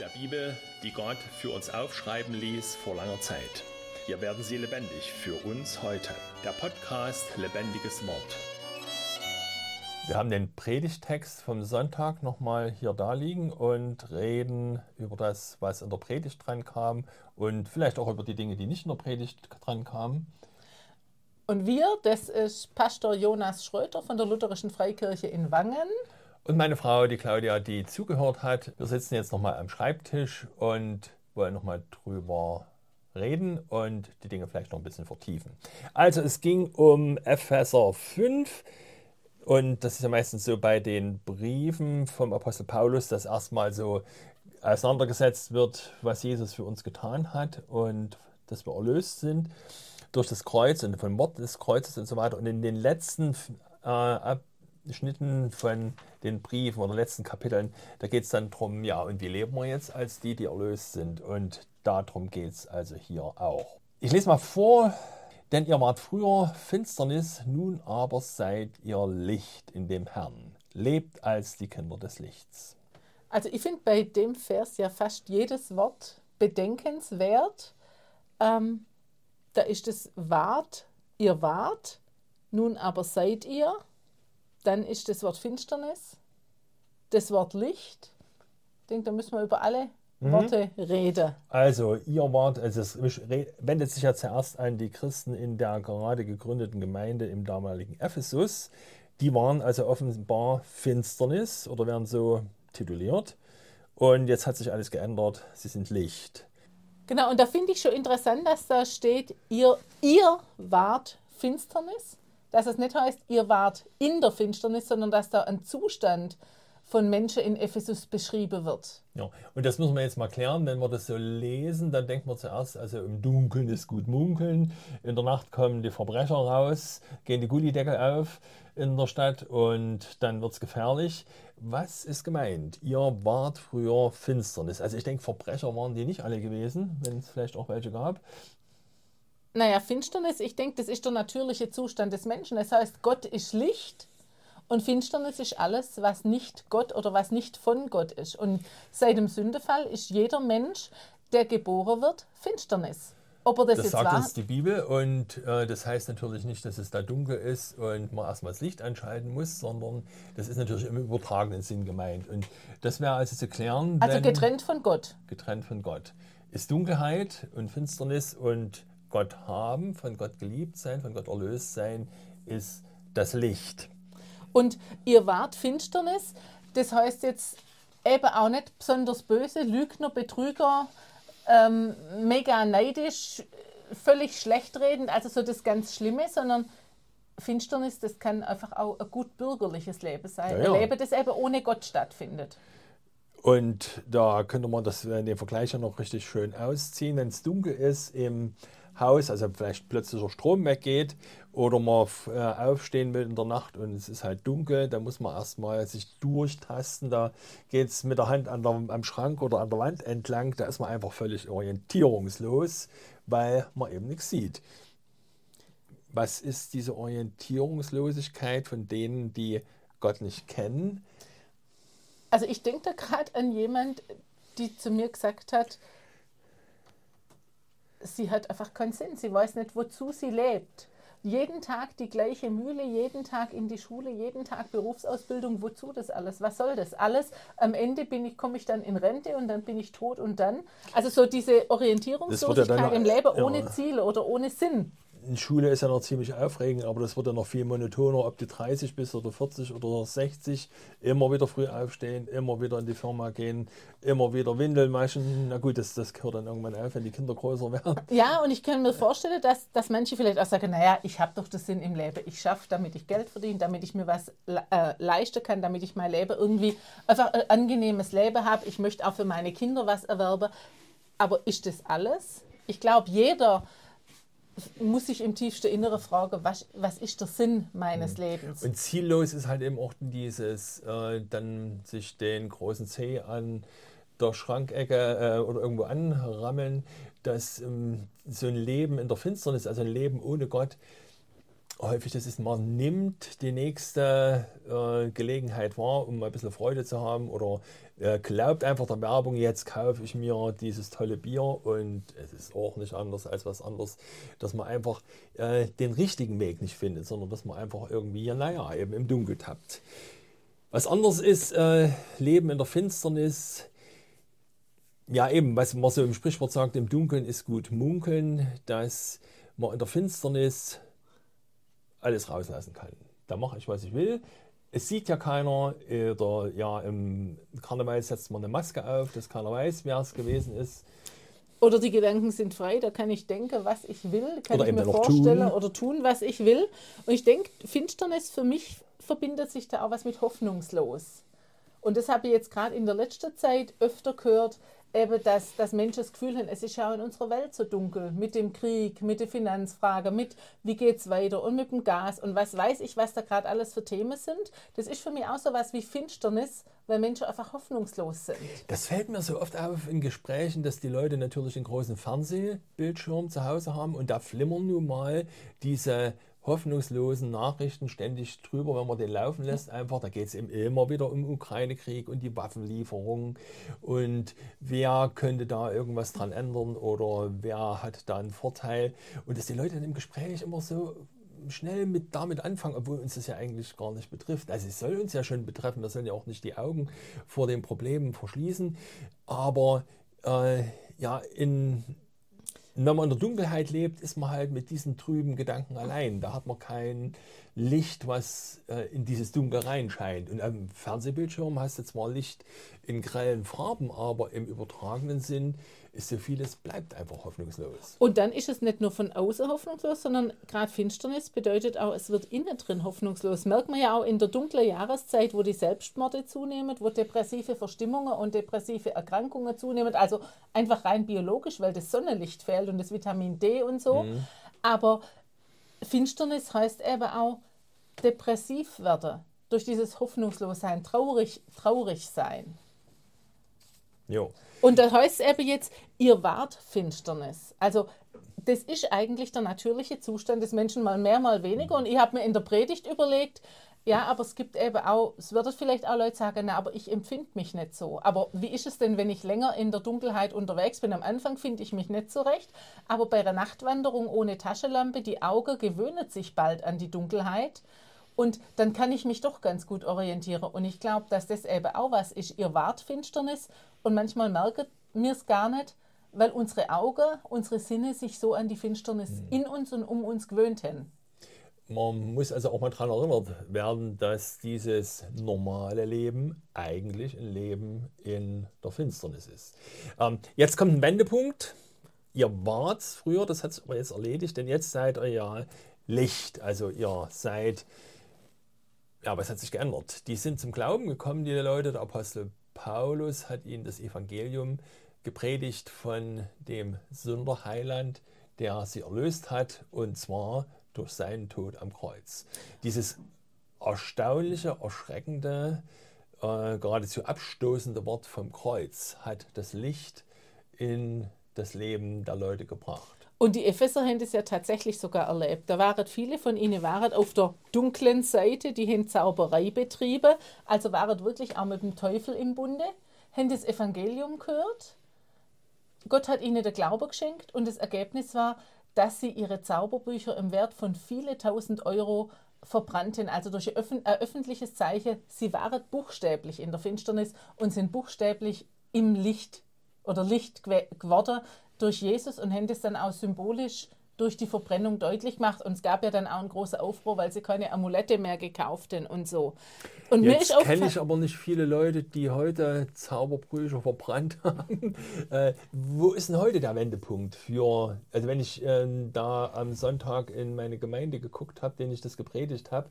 der Bibel, die Gott für uns aufschreiben ließ vor langer Zeit. Hier werden sie lebendig für uns heute. Der Podcast Lebendiges Wort. Wir haben den Predigtext vom Sonntag nochmal hier da liegen und reden über das, was in der Predigt dran kam und vielleicht auch über die Dinge, die nicht in der Predigt dran kamen. Und wir, das ist Pastor Jonas Schröter von der Lutherischen Freikirche in Wangen. Und meine Frau, die Claudia, die zugehört hat. Wir sitzen jetzt nochmal am Schreibtisch und wollen nochmal drüber reden und die Dinge vielleicht noch ein bisschen vertiefen. Also es ging um Epheser 5 und das ist ja meistens so bei den Briefen vom Apostel Paulus, dass erstmal so auseinandergesetzt wird, was Jesus für uns getan hat und dass wir erlöst sind durch das Kreuz und vom Mord des Kreuzes und so weiter. Und in den letzten äh, Abschnitten von den Briefen oder letzten Kapiteln, da geht es dann darum, ja, und wie leben wir jetzt als die, die erlöst sind? Und darum geht es also hier auch. Ich lese mal vor, denn ihr wart früher Finsternis, nun aber seid ihr Licht in dem Herrn. Lebt als die Kinder des Lichts. Also ich finde bei dem Vers ja fast jedes Wort bedenkenswert. Ähm, da ist es wart, ihr wart, nun aber seid ihr. Dann ist das Wort Finsternis, das Wort Licht. Ich denke, da müssen wir über alle mhm. Worte reden. Also, ihr wart, also es wendet sich ja zuerst an die Christen in der gerade gegründeten Gemeinde im damaligen Ephesus. Die waren also offenbar Finsternis oder werden so tituliert. Und jetzt hat sich alles geändert. Sie sind Licht. Genau, und da finde ich schon interessant, dass da steht, ihr, ihr wart Finsternis. Dass es nicht heißt, ihr wart in der Finsternis, sondern dass da ein Zustand von Menschen in Ephesus beschrieben wird. Ja, und das muss man jetzt mal klären. Wenn wir das so lesen, dann denkt man zuerst, also im Dunkeln ist gut munkeln, in der Nacht kommen die Verbrecher raus, gehen die Gullideckel auf in der Stadt und dann wird es gefährlich. Was ist gemeint? Ihr wart früher Finsternis. Also ich denke, Verbrecher waren die nicht alle gewesen, wenn es vielleicht auch welche gab. Naja, Finsternis, ich denke, das ist der natürliche Zustand des Menschen. Das heißt, Gott ist Licht und Finsternis ist alles, was nicht Gott oder was nicht von Gott ist. Und seit dem Sündefall ist jeder Mensch, der geboren wird, Finsternis. Ob er das, das jetzt sagt war? uns die Bibel und äh, das heißt natürlich nicht, dass es da dunkel ist und man erstmal das Licht anschalten muss, sondern das ist natürlich im übertragenen Sinn gemeint. Und das wäre also zu klären. Also getrennt von Gott. Getrennt von Gott. Ist Dunkelheit und Finsternis und Gott haben, von Gott geliebt sein, von Gott erlöst sein, ist das Licht. Und ihr wart Finsternis, das heißt jetzt eben auch nicht besonders böse, Lügner, Betrüger, ähm, mega neidisch, völlig schlecht reden, also so das ganz Schlimme, sondern Finsternis, das kann einfach auch ein gut bürgerliches Leben sein. Ja, ja. Ein Leben, das eben ohne Gott stattfindet. Und da könnte man das in dem Vergleich ja noch richtig schön ausziehen. Wenn es dunkel ist im Haus, also vielleicht plötzlich der Strom weggeht oder man äh, aufstehen will in der Nacht und es ist halt dunkel, da muss man erstmal sich durchtasten. Da geht es mit der Hand an der, am Schrank oder an der Wand entlang, da ist man einfach völlig orientierungslos, weil man eben nichts sieht. Was ist diese Orientierungslosigkeit von denen, die Gott nicht kennen? Also ich denke da gerade an jemand, die zu mir gesagt hat, sie hat einfach keinen Sinn. Sie weiß nicht, wozu sie lebt. Jeden Tag die gleiche Mühle, jeden Tag in die Schule, jeden Tag Berufsausbildung. Wozu das alles? Was soll das alles? Am Ende bin ich, komme ich dann in Rente und dann bin ich tot und dann. Also so diese Orientierungslosigkeit ja im Leben ohne ja. Ziele oder ohne Sinn in Schule ist ja noch ziemlich aufregend, aber das wird ja noch viel monotoner, ob du 30 bist oder 40 oder 60, immer wieder früh aufstehen, immer wieder in die Firma gehen, immer wieder Windeln waschen. Na gut, das, das hört dann irgendwann auf, wenn die Kinder größer werden. Ja, und ich kann mir vorstellen, dass, dass manche vielleicht auch sagen, naja, ich habe doch das Sinn im Leben. Ich schaffe, damit ich Geld verdiene, damit ich mir was äh, leisten kann, damit ich mein Leben irgendwie einfach ein angenehmes Leben habe. Ich möchte auch für meine Kinder was erwerben. Aber ist das alles? Ich glaube, jeder muss ich im tiefsten Innere fragen, was, was ist der Sinn meines mhm. Lebens? Und ziellos ist halt eben auch dieses, äh, dann sich den großen Zeh an der Schrankecke äh, oder irgendwo anrammeln, dass ähm, so ein Leben in der Finsternis, also ein Leben ohne Gott, häufig das ist, man nimmt die nächste äh, Gelegenheit wahr, um ein bisschen Freude zu haben oder äh, glaubt einfach der Werbung, jetzt kaufe ich mir dieses tolle Bier und es ist auch nicht anders als was anderes, dass man einfach äh, den richtigen Weg nicht findet, sondern dass man einfach irgendwie, naja, eben im Dunkel tappt. Was anderes ist, äh, Leben in der Finsternis, ja eben, was man so im Sprichwort sagt, im Dunkeln ist gut munkeln, dass man in der Finsternis alles rauslassen kann. Da mache ich, was ich will. Es sieht ja keiner, oder ja, im Karneval setzt man eine Maske auf, dass keiner weiß, wer es gewesen ist. Oder die Gedanken sind frei, da kann ich denken, was ich will, kann oder ich mir vorstellen tun. oder tun, was ich will. Und ich denke, Finsternis für mich verbindet sich da auch was mit hoffnungslos. Und das habe ich jetzt gerade in der letzten Zeit öfter gehört, eben, dass, dass Menschen das Gefühl haben, es ist ja in unserer Welt so dunkel, mit dem Krieg, mit der Finanzfrage, mit wie geht es weiter und mit dem Gas und was weiß ich, was da gerade alles für Themen sind. Das ist für mich auch so was wie Finsternis, weil Menschen einfach hoffnungslos sind. Das fällt mir so oft auf in Gesprächen, dass die Leute natürlich einen großen Fernsehbildschirm zu Hause haben und da flimmern nun mal diese hoffnungslosen Nachrichten ständig drüber, wenn man den laufen lässt. Einfach, da geht es eben immer wieder um Ukraine-Krieg und die Waffenlieferung und wer könnte da irgendwas dran ändern oder wer hat da einen Vorteil. Und dass die Leute dann im Gespräch immer so schnell mit damit anfangen, obwohl uns das ja eigentlich gar nicht betrifft. Also es soll uns ja schon betreffen, wir sollen ja auch nicht die Augen vor den Problemen verschließen. Aber äh, ja, in wenn man in der Dunkelheit lebt, ist man halt mit diesen trüben Gedanken allein. Da hat man kein Licht, was äh, in dieses Dunkel reinscheint. Und am Fernsehbildschirm hast du zwar Licht in grellen Farben, aber im übertragenen Sinn ist so vieles, bleibt einfach hoffnungslos. Und dann ist es nicht nur von außen hoffnungslos, sondern gerade Finsternis bedeutet auch, es wird innen drin hoffnungslos. Merkt man ja auch in der dunklen Jahreszeit, wo die Selbstmorde zunehmen, wo depressive Verstimmungen und depressive Erkrankungen zunehmen. Also einfach rein biologisch, weil das Sonnenlicht fehlt und das Vitamin D und so. Mhm. Aber Finsternis heißt eben auch depressiv werden. Durch dieses Hoffnungslossein, traurig, traurig sein. Jo. Und da heißt es eben jetzt, ihr wart Finsternis. Also das ist eigentlich der natürliche Zustand des Menschen, mal mehr, mal weniger. Und ich habe mir in der Predigt überlegt, ja, aber es gibt eben auch, es würden vielleicht auch Leute sagen, na, aber ich empfinde mich nicht so. Aber wie ist es denn, wenn ich länger in der Dunkelheit unterwegs bin? Am Anfang finde ich mich nicht so recht, aber bei einer Nachtwanderung ohne Taschenlampe, die Auge gewöhnt sich bald an die Dunkelheit. Und dann kann ich mich doch ganz gut orientieren. Und ich glaube, dass das eben auch was ist. Ihr wart Finsternis und manchmal merken wir es gar nicht, weil unsere Augen, unsere Sinne sich so an die Finsternis mhm. in uns und um uns gewöhnt haben. Man muss also auch mal daran erinnert werden, dass dieses normale Leben eigentlich ein Leben in der Finsternis ist. Ähm, jetzt kommt ein Wendepunkt. Ihr wart früher, das hat sich aber jetzt erledigt, denn jetzt seid ihr ja Licht. Also ihr seid ja, aber es hat sich geändert. Die sind zum Glauben gekommen, die Leute. Der Apostel Paulus hat ihnen das Evangelium gepredigt von dem Sünderheiland, der sie erlöst hat, und zwar durch seinen Tod am Kreuz. Dieses erstaunliche, erschreckende, äh, geradezu abstoßende Wort vom Kreuz hat das Licht in das Leben der Leute gebracht. Und die Epheser haben das ja tatsächlich sogar erlebt. Da waren viele von ihnen waren auf der dunklen Seite, die haben Zauberei betrieben, also waren wirklich auch mit dem Teufel im Bunde, haben das Evangelium gehört. Gott hat ihnen den Glaube geschenkt und das Ergebnis war, dass sie ihre Zauberbücher im Wert von viele tausend Euro verbrannten, also durch ein öffentliches Zeichen. Sie waren buchstäblich in der Finsternis und sind buchstäblich im Licht oder Licht geworden durch Jesus und haben das dann auch symbolisch durch die Verbrennung deutlich gemacht. Und es gab ja dann auch einen großen Aufruhr, weil sie keine Amulette mehr gekauft haben und so. Und Jetzt kenne ich aber nicht viele Leute, die heute Zauberbrüche verbrannt haben. Äh, wo ist denn heute der Wendepunkt für, also wenn ich äh, da am Sonntag in meine Gemeinde geguckt habe, den ich das gepredigt habe,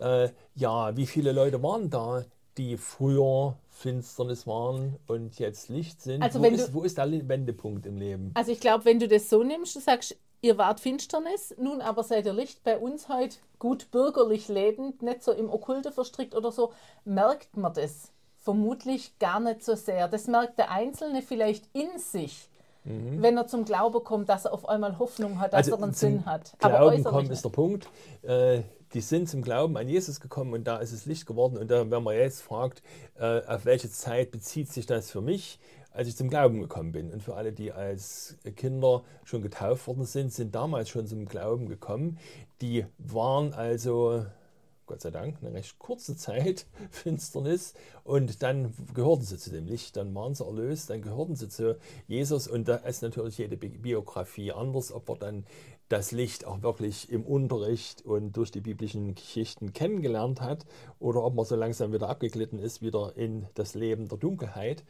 äh, ja, wie viele Leute waren da, die früher Finsternis waren und jetzt Licht sind. Also wo, ist, du, wo ist der Wendepunkt im Leben? Also ich glaube, wenn du das so nimmst, du sagst, ihr wart Finsternis, nun aber seid ihr Licht bei uns heute gut bürgerlich lebend, nicht so im Okkulte verstrickt oder so, merkt man das vermutlich gar nicht so sehr. Das merkt der Einzelne vielleicht in sich, mhm. wenn er zum Glauben kommt, dass er auf einmal Hoffnung hat, dass also er einen Sinn hat. Aber Glauben kommen ist der Punkt. Äh, die sind zum Glauben an Jesus gekommen und da ist es Licht geworden. Und da, wenn man jetzt fragt, äh, auf welche Zeit bezieht sich das für mich, als ich zum Glauben gekommen bin. Und für alle, die als Kinder schon getauft worden sind, sind damals schon zum Glauben gekommen. Die waren also Gott sei Dank, eine recht kurze Zeit Finsternis und dann gehörten sie zu dem Licht, dann waren sie erlöst, dann gehörten sie zu Jesus und da ist natürlich jede Biografie anders, ob man dann das Licht auch wirklich im Unterricht und durch die biblischen Geschichten kennengelernt hat oder ob man so langsam wieder abgeglitten ist, wieder in das Leben der Dunkelheit.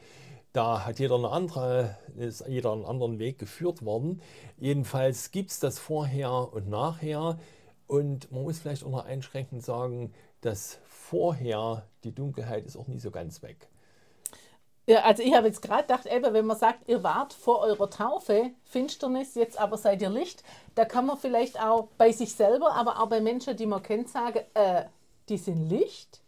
Da hat jeder, eine andere, ist jeder einen anderen Weg geführt worden. Jedenfalls gibt es das vorher und nachher. Und man muss vielleicht auch noch einschränkend sagen, dass vorher die Dunkelheit ist auch nie so ganz weg. Ja, also ich habe jetzt gerade gedacht, eben, wenn man sagt, ihr wart vor eurer Taufe Finsternis, jetzt aber seid ihr Licht, da kann man vielleicht auch bei sich selber, aber auch bei Menschen, die man kennt, sagen, äh, die sind Licht.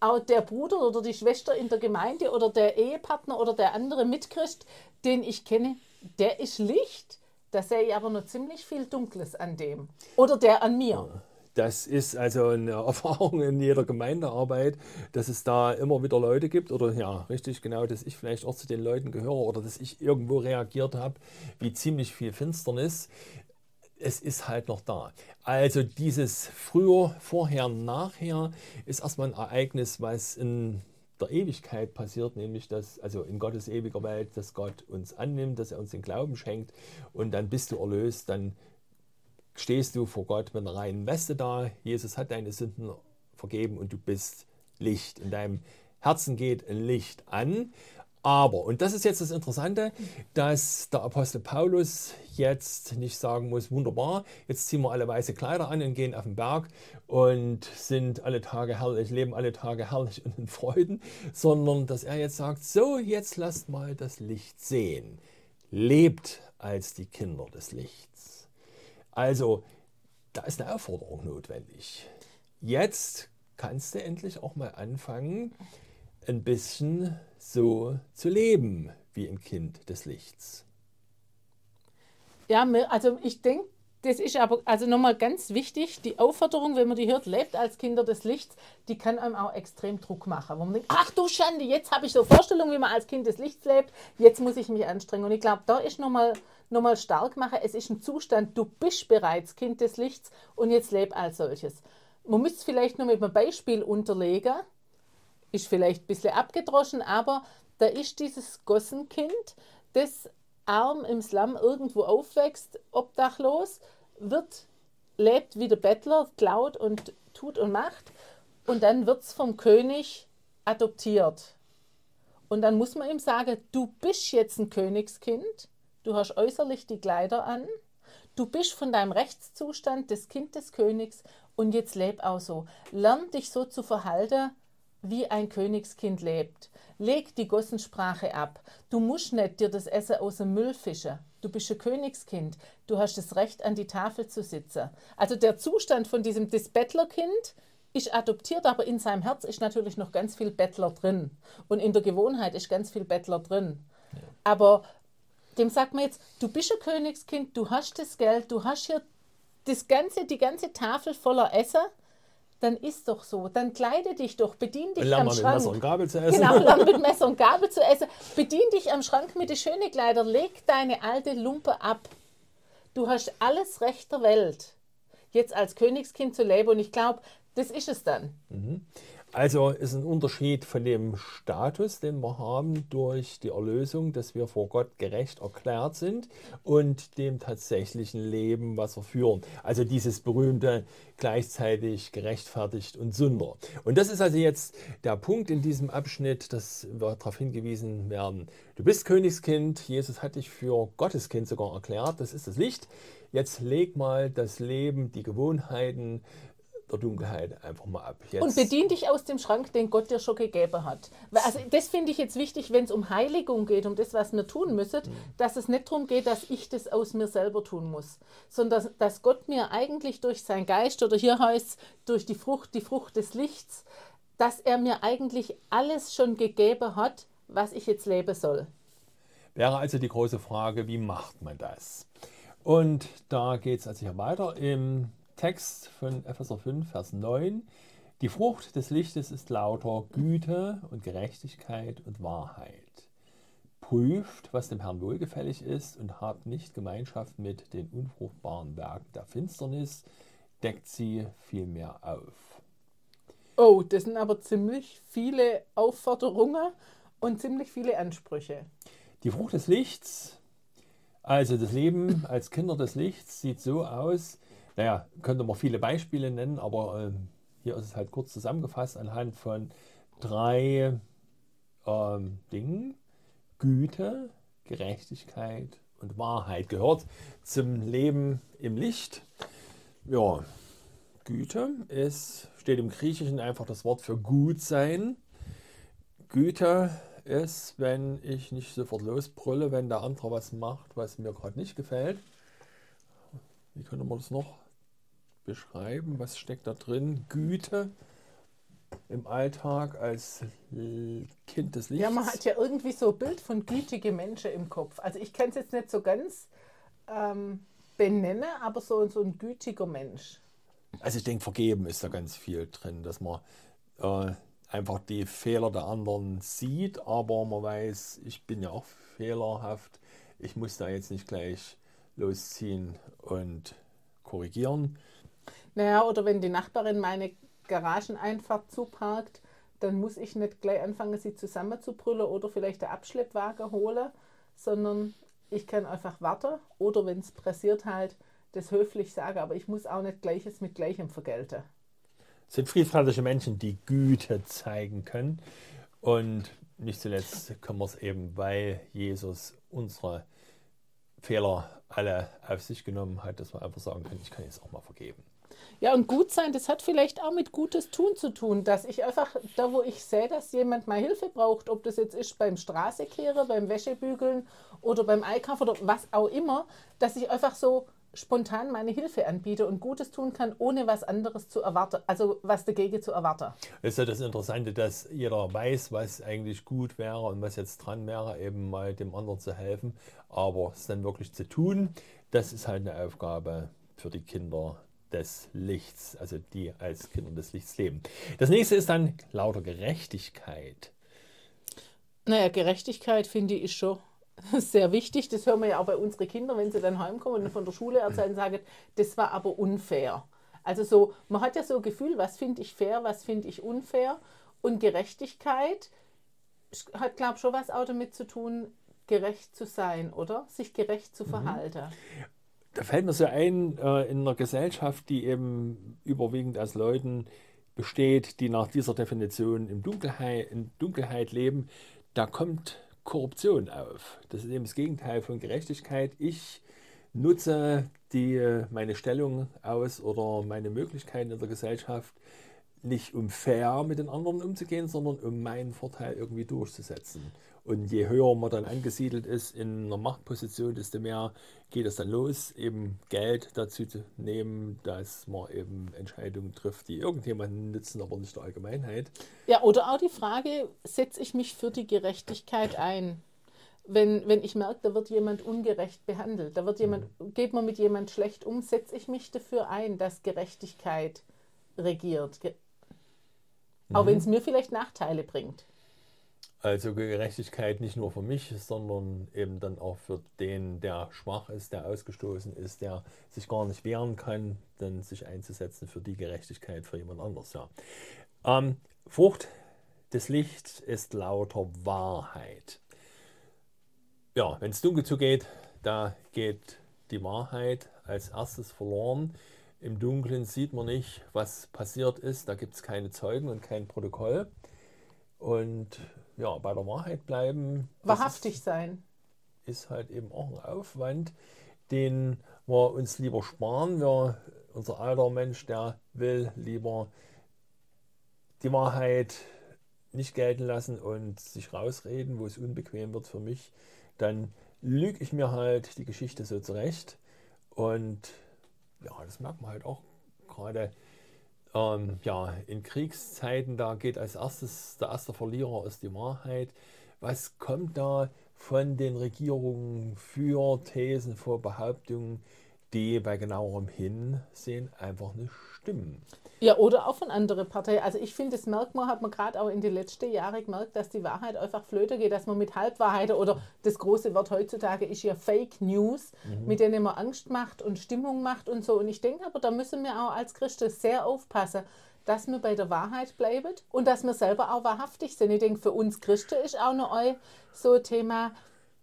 Auch der Bruder oder die Schwester in der Gemeinde oder der Ehepartner oder der andere Mitchrist, den ich kenne, der ist Licht. Da sehe ich aber noch ziemlich viel Dunkles an dem. Oder der an mir. Das ist also eine Erfahrung in jeder Gemeindearbeit, dass es da immer wieder Leute gibt, oder ja, richtig genau, dass ich vielleicht auch zu den Leuten gehöre oder dass ich irgendwo reagiert habe, wie ziemlich viel Finsternis. Es ist halt noch da. Also dieses früher, vorher, nachher ist erstmal ein Ereignis, was in der Ewigkeit passiert, nämlich dass, also in Gottes ewiger Welt, dass Gott uns annimmt, dass er uns den Glauben schenkt und dann bist du erlöst, dann stehst du vor Gott mit einer reinen Weste da. Jesus hat deine Sünden vergeben und du bist Licht. In deinem Herzen geht ein Licht an. Aber, und das ist jetzt das Interessante, dass der Apostel Paulus jetzt nicht sagen muss, wunderbar, jetzt ziehen wir alle weiße Kleider an und gehen auf den Berg und sind alle Tage herrlich, leben alle Tage herrlich und in Freuden, sondern dass er jetzt sagt, so, jetzt lasst mal das Licht sehen. Lebt als die Kinder des Lichts. Also, da ist eine Aufforderung notwendig. Jetzt kannst du endlich auch mal anfangen, ein bisschen so zu leben wie ein Kind des Lichts. Ja, also ich denke, das ist aber also nochmal ganz wichtig, die Aufforderung, wenn man die hört, lebt als Kinder des Lichts, die kann einem auch extrem Druck machen. Wo man denkt, ach du Schande, jetzt habe ich so Vorstellungen, wie man als Kind des Lichts lebt, jetzt muss ich mich anstrengen. Und ich glaube, da ist nochmal noch mal stark machen, es ist ein Zustand, du bist bereits Kind des Lichts und jetzt leb als solches. Man müsste es vielleicht noch mit einem Beispiel unterlegen, ist vielleicht ein bisschen abgedroschen, aber da ist dieses Gossenkind, das arm im Slum irgendwo aufwächst, obdachlos, wird, lebt wie der Bettler, klaut und tut und macht und dann wird es vom König adoptiert. Und dann muss man ihm sagen, du bist jetzt ein Königskind, du hast äußerlich die Kleider an, du bist von deinem Rechtszustand das Kind des Königs und jetzt leb auch so. Lern dich so zu verhalten, wie ein Königskind lebt. Leg die Gossensprache ab. Du musst nicht dir das Essen aus dem Müll fischen. Du bist ein Königskind. Du hast das Recht, an die Tafel zu sitzen. Also der Zustand von diesem das Bettlerkind ist adoptiert, aber in seinem Herz ist natürlich noch ganz viel Bettler drin. Und in der Gewohnheit ist ganz viel Bettler drin. Aber dem sagt man jetzt, du bist ein Königskind, du hast das Geld, du hast hier das ganze, die ganze Tafel voller Essen dann ist doch so. Dann kleide dich doch, bedien dich lern am Schrank. mit Messer und Gabel zu essen. Genau, lern mit Messer und Gabel zu essen. Bedien dich am Schrank mit den schönen Kleidern. Leg deine alte Lumpe ab. Du hast alles Recht der Welt, jetzt als Königskind zu leben. Und ich glaube, das ist es dann. Mhm. Also ist ein Unterschied von dem Status, den wir haben durch die Erlösung, dass wir vor Gott gerecht erklärt sind und dem tatsächlichen Leben, was wir führen. Also dieses berühmte gleichzeitig gerechtfertigt und Sünder. Und das ist also jetzt der Punkt in diesem Abschnitt, dass wir darauf hingewiesen werden. Du bist Königskind, Jesus hat dich für Gotteskind sogar erklärt, das ist das Licht. Jetzt leg mal das Leben, die Gewohnheiten, der Dunkelheit einfach mal ab. Jetzt. Und bedien dich aus dem Schrank, den Gott dir schon gegeben hat. Also das finde ich jetzt wichtig, wenn es um Heiligung geht, um das, was wir tun müssen, mhm. dass es nicht darum geht, dass ich das aus mir selber tun muss, sondern dass, dass Gott mir eigentlich durch sein Geist oder hier heißt durch die Frucht, die Frucht des Lichts, dass er mir eigentlich alles schon gegeben hat, was ich jetzt leben soll. Wäre also die große Frage, wie macht man das? Und da geht es also hier weiter im Text von Epheser 5, Vers 9. Die Frucht des Lichtes ist lauter Güte und Gerechtigkeit und Wahrheit. Prüft, was dem Herrn wohlgefällig ist und habt nicht Gemeinschaft mit den unfruchtbaren Werken der Finsternis, deckt sie vielmehr auf. Oh, das sind aber ziemlich viele Aufforderungen und ziemlich viele Ansprüche. Die Frucht des Lichts, also das Leben als Kinder des Lichts, sieht so aus. Naja, könnte man viele Beispiele nennen, aber äh, hier ist es halt kurz zusammengefasst anhand von drei ähm, Dingen. Güte, Gerechtigkeit und Wahrheit gehört zum Leben im Licht. Ja, Güte ist, steht im Griechischen einfach das Wort für gut sein. Güte ist, wenn ich nicht sofort losbrülle, wenn der andere was macht, was mir gerade nicht gefällt. Wie könnte man das noch beschreiben? Was steckt da drin? Güte im Alltag als Kind des Lichts? Ja, man hat ja irgendwie so ein Bild von gütige Menschen im Kopf. Also ich kann es jetzt nicht so ganz ähm, benennen, aber so, so ein gütiger Mensch. Also ich denke, vergeben ist da ganz viel drin, dass man äh, einfach die Fehler der anderen sieht, aber man weiß, ich bin ja auch fehlerhaft. Ich muss da jetzt nicht gleich losziehen und korrigieren. Naja, oder wenn die Nachbarin meine Garageneinfahrt zuparkt, dann muss ich nicht gleich anfangen, sie zusammenzubrüllen oder vielleicht den Abschleppwagen holen, sondern ich kann einfach warten oder wenn es pressiert halt, das höflich sagen, aber ich muss auch nicht Gleiches mit Gleichem vergelten. Es sind friedfertige Menschen, die Güte zeigen können. Und nicht zuletzt können wir es eben, weil Jesus unsere Fehler alle auf sich genommen hat, dass wir einfach sagen können, ich kann jetzt auch mal vergeben. Ja, und gut sein, das hat vielleicht auch mit Gutes tun zu tun, dass ich einfach, da wo ich sehe, dass jemand mal Hilfe braucht, ob das jetzt ist beim Straßekehren, beim Wäschebügeln oder beim Einkaufen oder was auch immer, dass ich einfach so spontan meine Hilfe anbiete und Gutes tun kann, ohne was anderes zu erwarten, also was dagegen zu erwarten. Das ist ja das Interessante, dass jeder weiß, was eigentlich gut wäre und was jetzt dran wäre, eben mal dem anderen zu helfen. Aber es dann wirklich zu tun, das ist halt eine Aufgabe für die Kinder des Lichts, also die als Kinder des Lichts leben. Das nächste ist dann lauter Gerechtigkeit. Naja, Gerechtigkeit finde ich schon sehr wichtig. Das hören wir ja auch bei unseren Kindern, wenn sie dann heimkommen und von der Schule erzählen, sagen, das war aber unfair. Also so, man hat ja so ein Gefühl, was finde ich fair, was finde ich unfair. Und Gerechtigkeit hat, glaube ich, schon was auch damit zu tun, gerecht zu sein, oder? Sich gerecht zu mhm. verhalten. Da fällt mir so ein, äh, in einer Gesellschaft, die eben überwiegend aus Leuten besteht, die nach dieser Definition in Dunkelheit, in Dunkelheit leben, da kommt Korruption auf. Das ist eben das Gegenteil von Gerechtigkeit. Ich nutze die, meine Stellung aus oder meine Möglichkeiten in der Gesellschaft nicht um fair mit den anderen umzugehen, sondern um meinen Vorteil irgendwie durchzusetzen. Und je höher man dann angesiedelt ist in einer Machtposition, desto mehr geht es dann los, eben Geld dazu zu nehmen, dass man eben Entscheidungen trifft, die irgendjemanden nützen, aber nicht der Allgemeinheit. Ja, oder auch die Frage, setze ich mich für die Gerechtigkeit ein? Wenn, wenn ich merke, da wird jemand ungerecht behandelt, da wird jemand, mhm. geht man mit jemand schlecht um, setze ich mich dafür ein, dass Gerechtigkeit regiert. Ge mhm. Auch wenn es mir vielleicht Nachteile bringt. Also Gerechtigkeit nicht nur für mich, sondern eben dann auch für den, der schwach ist, der ausgestoßen ist, der sich gar nicht wehren kann, dann sich einzusetzen für die Gerechtigkeit für jemand anders. Ja. Ähm, Frucht des Lichts ist lauter Wahrheit. Ja, wenn es dunkel zugeht, da geht die Wahrheit als erstes verloren. Im Dunkeln sieht man nicht, was passiert ist. Da gibt es keine Zeugen und kein Protokoll. Und ja, bei der Wahrheit bleiben. Wahrhaftig ist, sein. Ist halt eben auch ein Aufwand, den wir uns lieber sparen. Wir, unser alter Mensch, der will lieber die Wahrheit nicht gelten lassen und sich rausreden, wo es unbequem wird für mich. Dann lüge ich mir halt die Geschichte so zurecht. Und ja, das merkt man halt auch gerade ähm, ja, in Kriegszeiten, da geht als erstes, der erste Verlierer ist die Wahrheit. Was kommt da von den Regierungen für Thesen, für Behauptungen, die bei genauerem Hinsehen einfach nicht stimmen. Ja, oder auch von anderen Parteien. Also ich finde, das merkt man, hat man gerade auch in den letzten Jahren gemerkt, dass die Wahrheit einfach flöte geht, dass man mit Halbwahrheiten oder das große Wort heutzutage ist ja Fake News, mhm. mit denen man Angst macht und Stimmung macht und so. Und ich denke aber, da müssen wir auch als Christen sehr aufpassen, dass wir bei der Wahrheit bleiben und dass wir selber auch wahrhaftig sind. Ich denke, für uns Christen ist auch noch so ein Thema,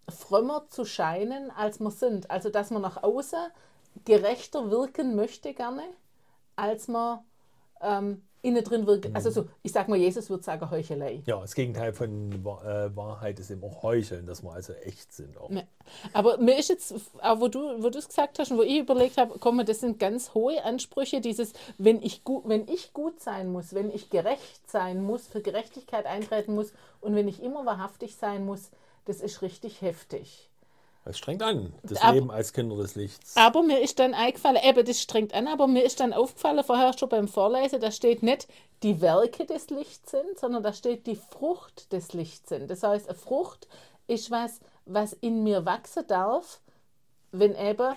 frömmer zu scheinen, als wir sind. Also, dass man nach außen gerechter wirken möchte gerne, als man ähm, innen drin wirkt. Also so, ich sag mal, Jesus würde sagen Heuchelei. Ja, das Gegenteil von äh, Wahrheit ist eben auch Heucheln, dass wir also echt sind. Auch. Ja. Aber mir ist jetzt, auch wo du wo es gesagt hast und wo ich überlegt habe, komm, das sind ganz hohe Ansprüche, dieses, wenn ich, gut, wenn ich gut sein muss, wenn ich gerecht sein muss, für Gerechtigkeit eintreten muss und wenn ich immer wahrhaftig sein muss, das ist richtig heftig. Das strengt an, das aber, Leben als Kinder des Lichts. Aber mir ist dann eingefallen, eben das strengt an, aber mir ist dann aufgefallen, vorher schon beim Vorlesen, da steht nicht die Werke des Lichts sind, sondern da steht die Frucht des Lichts sind. Das heißt, eine Frucht ist was, was in mir wachsen darf, wenn eben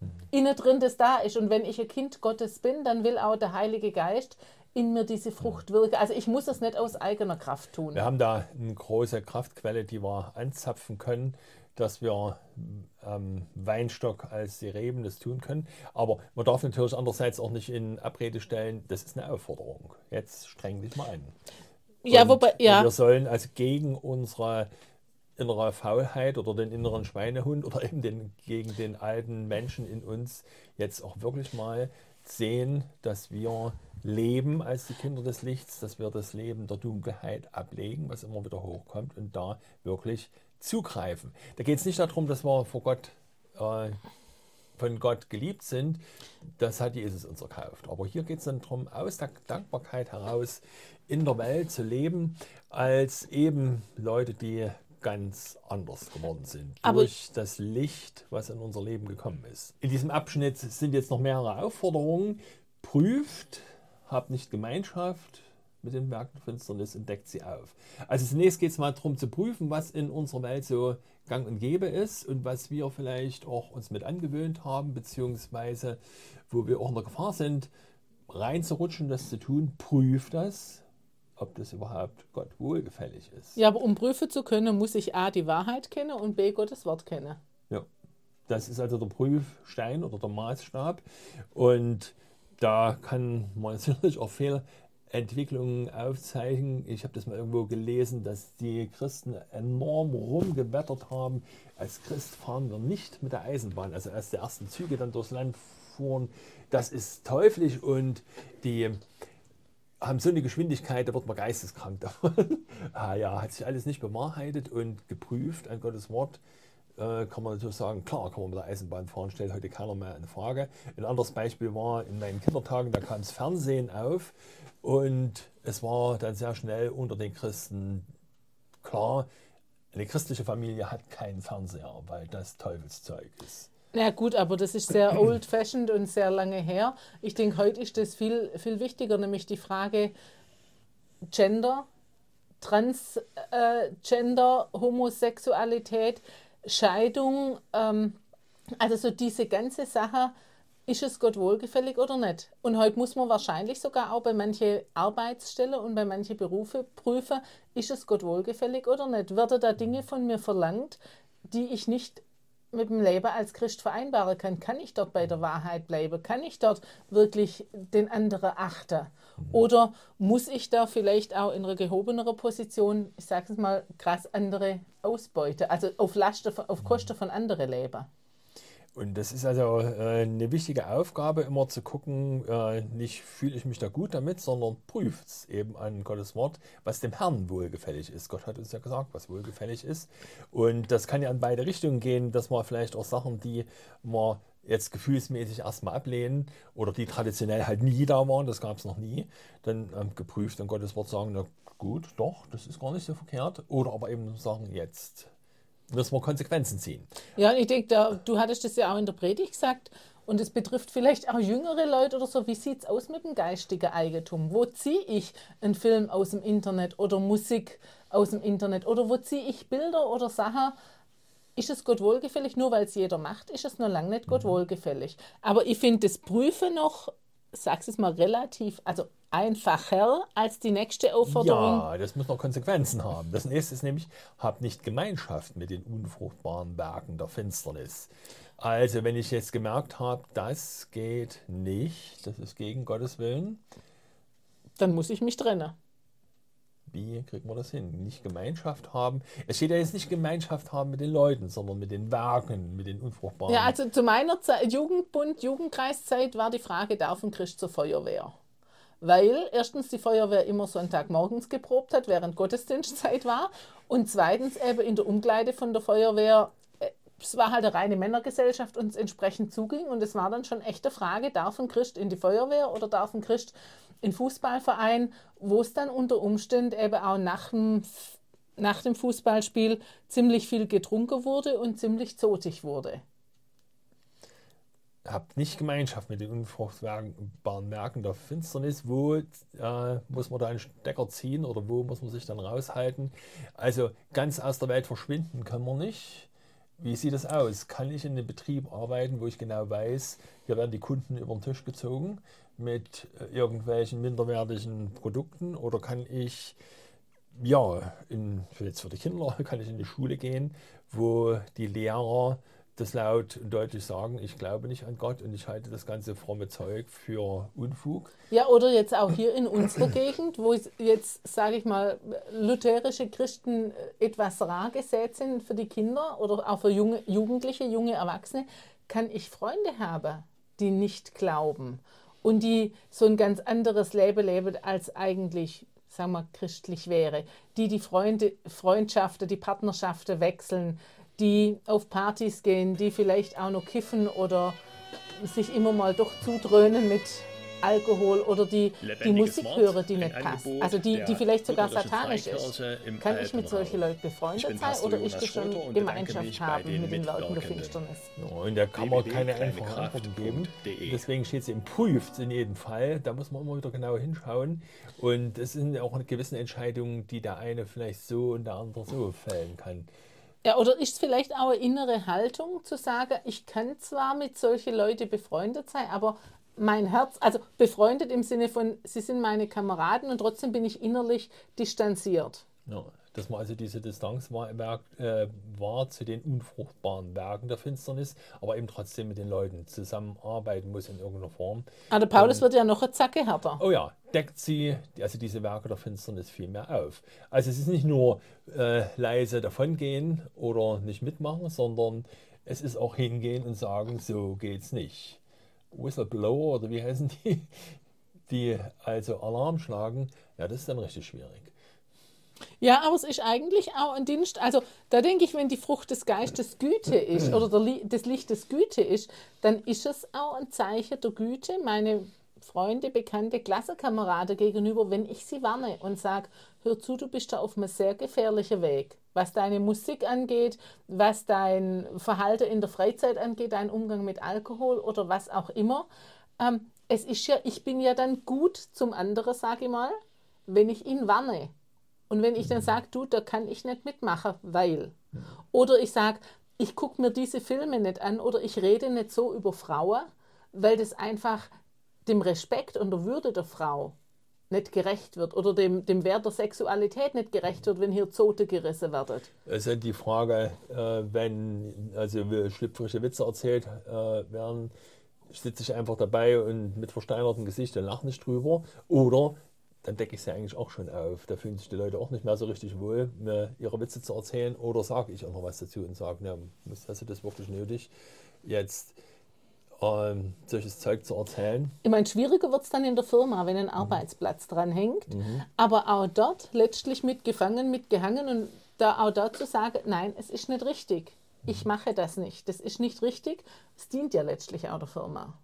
mhm. innen drin das da ist. Und wenn ich ein Kind Gottes bin, dann will auch der Heilige Geist in mir diese Frucht wirken. Also ich muss das nicht aus eigener Kraft tun. Wir haben da eine große Kraftquelle, die wir anzapfen können dass wir ähm, Weinstock als die Reben das tun können. Aber man darf natürlich andererseits auch nicht in Abrede stellen, das ist eine Aufforderung. Jetzt streng dich mal ein. Ja, Und wobei, ja. Wir sollen also gegen unsere innere Faulheit oder den inneren Schweinehund oder eben den, gegen den alten Menschen in uns jetzt auch wirklich mal sehen, dass wir leben als die Kinder des Lichts, dass wir das Leben der Dunkelheit ablegen, was immer wieder hochkommt und da wirklich zugreifen. Da geht es nicht darum, dass wir vor Gott, äh, von Gott geliebt sind. Das hat Jesus uns erkauft. Aber hier geht es dann darum, aus der Dankbarkeit heraus in der Welt zu leben, als eben Leute, die ganz anders geworden sind. Aber durch das Licht, was in unser Leben gekommen ist. In diesem Abschnitt sind jetzt noch mehrere Aufforderungen. Prüft, habt nicht Gemeinschaft, mit den Werken Finsternis und deckt sie auf. Also zunächst geht es mal darum zu prüfen, was in unserer Welt so gang und gäbe ist und was wir vielleicht auch uns mit angewöhnt haben, beziehungsweise wo wir auch in der Gefahr sind, reinzurutschen, das zu tun. Prüft das, ob das überhaupt Gott wohlgefällig ist. Ja, aber um prüfen zu können, muss ich A, die Wahrheit kennen und B, Gottes Wort kennen. Ja, das ist also der Prüfstein oder der Maßstab. Und da kann man natürlich auch Fehler Entwicklungen aufzeichnen. Ich habe das mal irgendwo gelesen, dass die Christen enorm rumgewettert haben. Als Christ fahren wir nicht mit der Eisenbahn. Also als die ersten Züge dann durchs Land fuhren, das ist teuflisch und die haben so eine Geschwindigkeit, da wird man geisteskrank davon. ah ja, hat sich alles nicht bewahrheitet und geprüft an Gottes Wort. Äh, kann man natürlich sagen, klar kann man mit der Eisenbahn fahren, stellt heute keiner mehr eine Frage. Ein anderes Beispiel war in meinen Kindertagen, da kam das Fernsehen auf und es war dann sehr schnell unter den Christen klar, eine christliche Familie hat keinen Fernseher, weil das Teufelszeug ist. Na gut, aber das ist sehr old-fashioned und sehr lange her. Ich denke, heute ist das viel, viel wichtiger, nämlich die Frage Gender, Transgender, äh, Homosexualität, Scheidung, ähm, also so diese ganze Sache ist es Gott wohlgefällig oder nicht? Und heute muss man wahrscheinlich sogar auch bei manchen Arbeitsstellen und bei manchen Berufen prüfen, ist es Gott wohlgefällig oder nicht? Werden da Dinge von mir verlangt, die ich nicht mit dem Leben als Christ vereinbaren kann? Kann ich dort bei der Wahrheit bleiben? Kann ich dort wirklich den anderen achten? Oder muss ich da vielleicht auch in einer gehobeneren Position, ich sage es mal, krass andere ausbeuten? Also auf, Lasten, auf Kosten von anderen leben? Und das ist also äh, eine wichtige Aufgabe, immer zu gucken, äh, nicht fühle ich mich da gut damit, sondern prüft es eben an Gottes Wort, was dem Herrn wohlgefällig ist. Gott hat uns ja gesagt, was wohlgefällig ist. Und das kann ja in beide Richtungen gehen, dass man vielleicht auch Sachen, die man jetzt gefühlsmäßig erstmal ablehnen oder die traditionell halt nie da waren, das gab es noch nie, dann ähm, geprüft an Gottes Wort sagen, na gut, doch, das ist gar nicht so verkehrt. Oder aber eben sagen, jetzt müssen wir Konsequenzen ziehen. Ja, ich denke, du hattest das ja auch in der Predigt gesagt. Und es betrifft vielleicht auch jüngere Leute oder so. Wie sieht es aus mit dem geistigen Eigentum? Wo ziehe ich einen Film aus dem Internet oder Musik aus dem Internet? Oder wo ziehe ich Bilder oder Sachen ist es Gott wohlgefällig. Nur weil es jeder macht, ist es noch lange nicht Gott wohlgefällig. Aber ich finde das Prüfen noch, sag's es mal, relativ, also einfacher als die nächste Aufforderung. Ja, das muss noch Konsequenzen haben. Das nächste ist nämlich, hab nicht Gemeinschaft mit den unfruchtbaren Werken der Finsternis. Also, wenn ich jetzt gemerkt habe, das geht nicht, das ist gegen Gottes Willen, Dann muss ich mich trennen. Wie kriegt man das hin? Nicht Gemeinschaft haben. Es steht ja jetzt nicht Gemeinschaft haben mit den Leuten, sondern mit den Werken, mit den unfruchtbaren. Ja, also zu meiner Zeit, Jugendbund, Jugendkreiszeit war die Frage, darf ein Christ zur Feuerwehr? Weil erstens die Feuerwehr immer Sonntagmorgens geprobt hat, während Gottesdienstzeit war. Und zweitens eben in der Umkleide von der Feuerwehr, es war halt eine reine Männergesellschaft und es entsprechend zuging. Und es war dann schon echte Frage, darf ein Christ in die Feuerwehr oder darf ein Christ in Fußballverein, wo es dann unter Umständen eben auch nach dem, nach dem Fußballspiel ziemlich viel getrunken wurde und ziemlich zotig wurde. habt nicht Gemeinschaft mit den unfruchtbaren Werken der Finsternis. Wo äh, muss man da einen Stecker ziehen oder wo muss man sich dann raushalten? Also ganz aus der Welt verschwinden kann man nicht. Wie sieht das aus? Kann ich in einem Betrieb arbeiten, wo ich genau weiß, hier werden die Kunden über den Tisch gezogen mit äh, irgendwelchen minderwertigen Produkten? Oder kann ich, ja, in, jetzt für die Kinder, kann ich in die Schule gehen, wo die Lehrer das laut und deutlich sagen, ich glaube nicht an Gott und ich halte das ganze fromme Zeug für Unfug. Ja, oder jetzt auch hier in unserer Gegend, wo jetzt, sage ich mal, lutherische Christen äh, etwas rar gesät sind für die Kinder oder auch für junge, Jugendliche, junge Erwachsene, kann ich Freunde haben, die nicht glauben und die so ein ganz anderes Leben leben, als eigentlich, sagen wir, christlich wäre. Die die Freunde, Freundschaften, die Partnerschaften wechseln, die auf Partys gehen, die vielleicht auch noch kiffen oder sich immer mal doch zudröhnen mit Alkohol oder die, die Musik Wort, hören, die nicht passt. Angebot Also die, die vielleicht sogar satanisch ist. Kann ich mit solchen. Leuten befreundet sein Pastor oder ist das schon Gemeinschaft haben den mit den Leuten der. Finsternis? Ja, in der kann man keine einfache. Antworten geben. Deswegen steht es im Prüft in jedem Fall. Da muss man immer wieder genau hinschauen. Und es sind auch gewisse Entscheidungen, die der eine vielleicht so und der andere so fällen kann. Ja, oder ist es vielleicht auch eine innere Haltung zu sagen, ich kann zwar mit solchen Leuten befreundet sein, aber mein Herz, also befreundet im Sinne von, sie sind meine Kameraden und trotzdem bin ich innerlich distanziert. Ja, dass man also diese Distanz war, äh, war zu den unfruchtbaren Werken der Finsternis, aber eben trotzdem mit den Leuten zusammenarbeiten muss in irgendeiner Form. Aber der Paulus wird ja noch eine Zacke härter. Oh ja, deckt sie, also diese Werke der Finsternis viel mehr auf. Also es ist nicht nur äh, leise davongehen oder nicht mitmachen, sondern es ist auch hingehen und sagen, so geht's nicht. Whistleblower oder wie heißen die, die also Alarm schlagen, ja, das ist dann richtig schwierig. Ja, aber es ist eigentlich auch ein Dienst. Also da denke ich, wenn die Frucht des Geistes Güte ist oder der Li des Lichtes Güte ist, dann ist es auch ein Zeichen der Güte, meine Freunde, Bekannte, Klassenkameraden gegenüber, wenn ich sie warne und sage, hör zu, du bist da auf einem sehr gefährlichen Weg. Was deine Musik angeht, was dein Verhalten in der Freizeit angeht, dein Umgang mit Alkohol oder was auch immer. Ähm, es ist ja, ich bin ja dann gut zum anderen, sage ich mal, wenn ich ihn warne. Und wenn ich dann sage, du, da kann ich nicht mitmachen, weil. Oder ich sage, ich gucke mir diese Filme nicht an oder ich rede nicht so über Frauen, weil das einfach dem Respekt und der Würde der Frau nicht gerecht wird oder dem, dem Wert der Sexualität nicht gerecht wird, wenn hier Zote gerissen werden. Es ist die Frage, äh, wenn also schlüpfrische Witze erzählt äh, werden, sitze ich einfach dabei und mit versteinertem Gesicht und lache nicht drüber. Oder dann decke ich sie eigentlich auch schon auf. Da fühlen sich die Leute auch nicht mehr so richtig wohl, mir ihre Witze zu erzählen. Oder sage ich auch noch was dazu und sage, ja, hast du das wirklich nötig, jetzt ähm, solches Zeug zu erzählen? Ich meine, schwieriger wird es dann in der Firma, wenn ein Arbeitsplatz dran hängt. Aber auch dort letztlich mitgefangen, mitgehangen und da auch dort zu sagen, nein, es ist nicht richtig. Ich mache das nicht. Das ist nicht richtig. Es dient ja letztlich auch der Firma.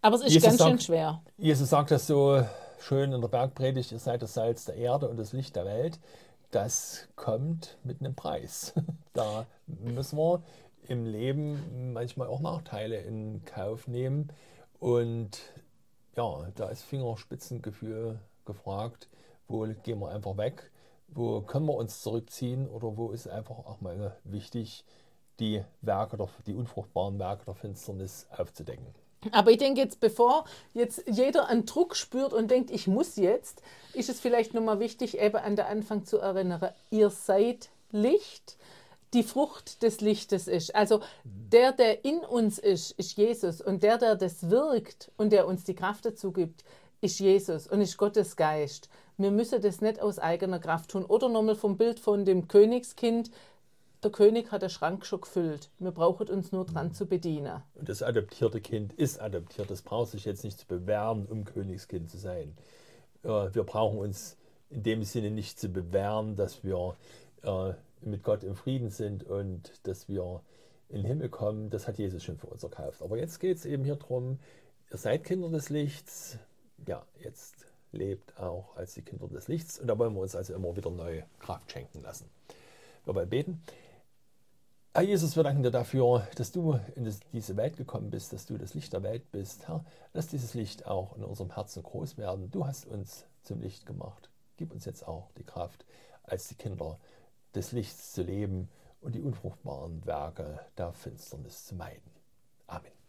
Aber es ist Jesus ganz schön sagt- schwer. Jesus sagt das so schön in der Bergpredigt, ihr seid das Salz der Erde und das Licht der Welt. Das kommt mit einem Preis. Da müssen wir im Leben manchmal auch Nachteile in Kauf nehmen. Und ja, da ist Fingerspitzengefühl gefragt. Wo gehen wir einfach weg? wo können wir uns zurückziehen oder wo ist einfach auch mal wichtig, die Werke, der, die unfruchtbaren Werke der Finsternis aufzudecken. Aber ich denke jetzt, bevor jetzt jeder einen Druck spürt und denkt, ich muss jetzt, ist es vielleicht nochmal wichtig, eben an der Anfang zu erinnern, ihr seid Licht, die Frucht des Lichtes ist. Also der, der in uns ist, ist Jesus. Und der, der das wirkt und der uns die Kraft dazu gibt, ist Jesus und ist Gottes Geist. Wir müssen das nicht aus eigener Kraft tun. Oder nochmal vom Bild von dem Königskind. Der König hat den Schrank schon gefüllt. Wir brauchen uns nur dran zu bedienen. Und das adoptierte Kind ist adoptiert. Das braucht sich jetzt nicht zu bewähren, um Königskind zu sein. Wir brauchen uns in dem Sinne nicht zu bewähren, dass wir äh, mit Gott im Frieden sind und dass wir in den Himmel kommen. Das hat Jesus schon für uns erkauft. Aber jetzt geht es eben hier darum, ihr seid Kinder des Lichts. Ja, jetzt lebt auch als die Kinder des Lichts. Und da wollen wir uns also immer wieder neue Kraft schenken lassen. Wir wollen beten. Herr Jesus, wir danken dir dafür, dass du in diese Welt gekommen bist, dass du das Licht der Welt bist. Herr, lass dieses Licht auch in unserem Herzen groß werden. Du hast uns zum Licht gemacht. Gib uns jetzt auch die Kraft, als die Kinder des Lichts zu leben und die unfruchtbaren Werke der Finsternis zu meiden. Amen.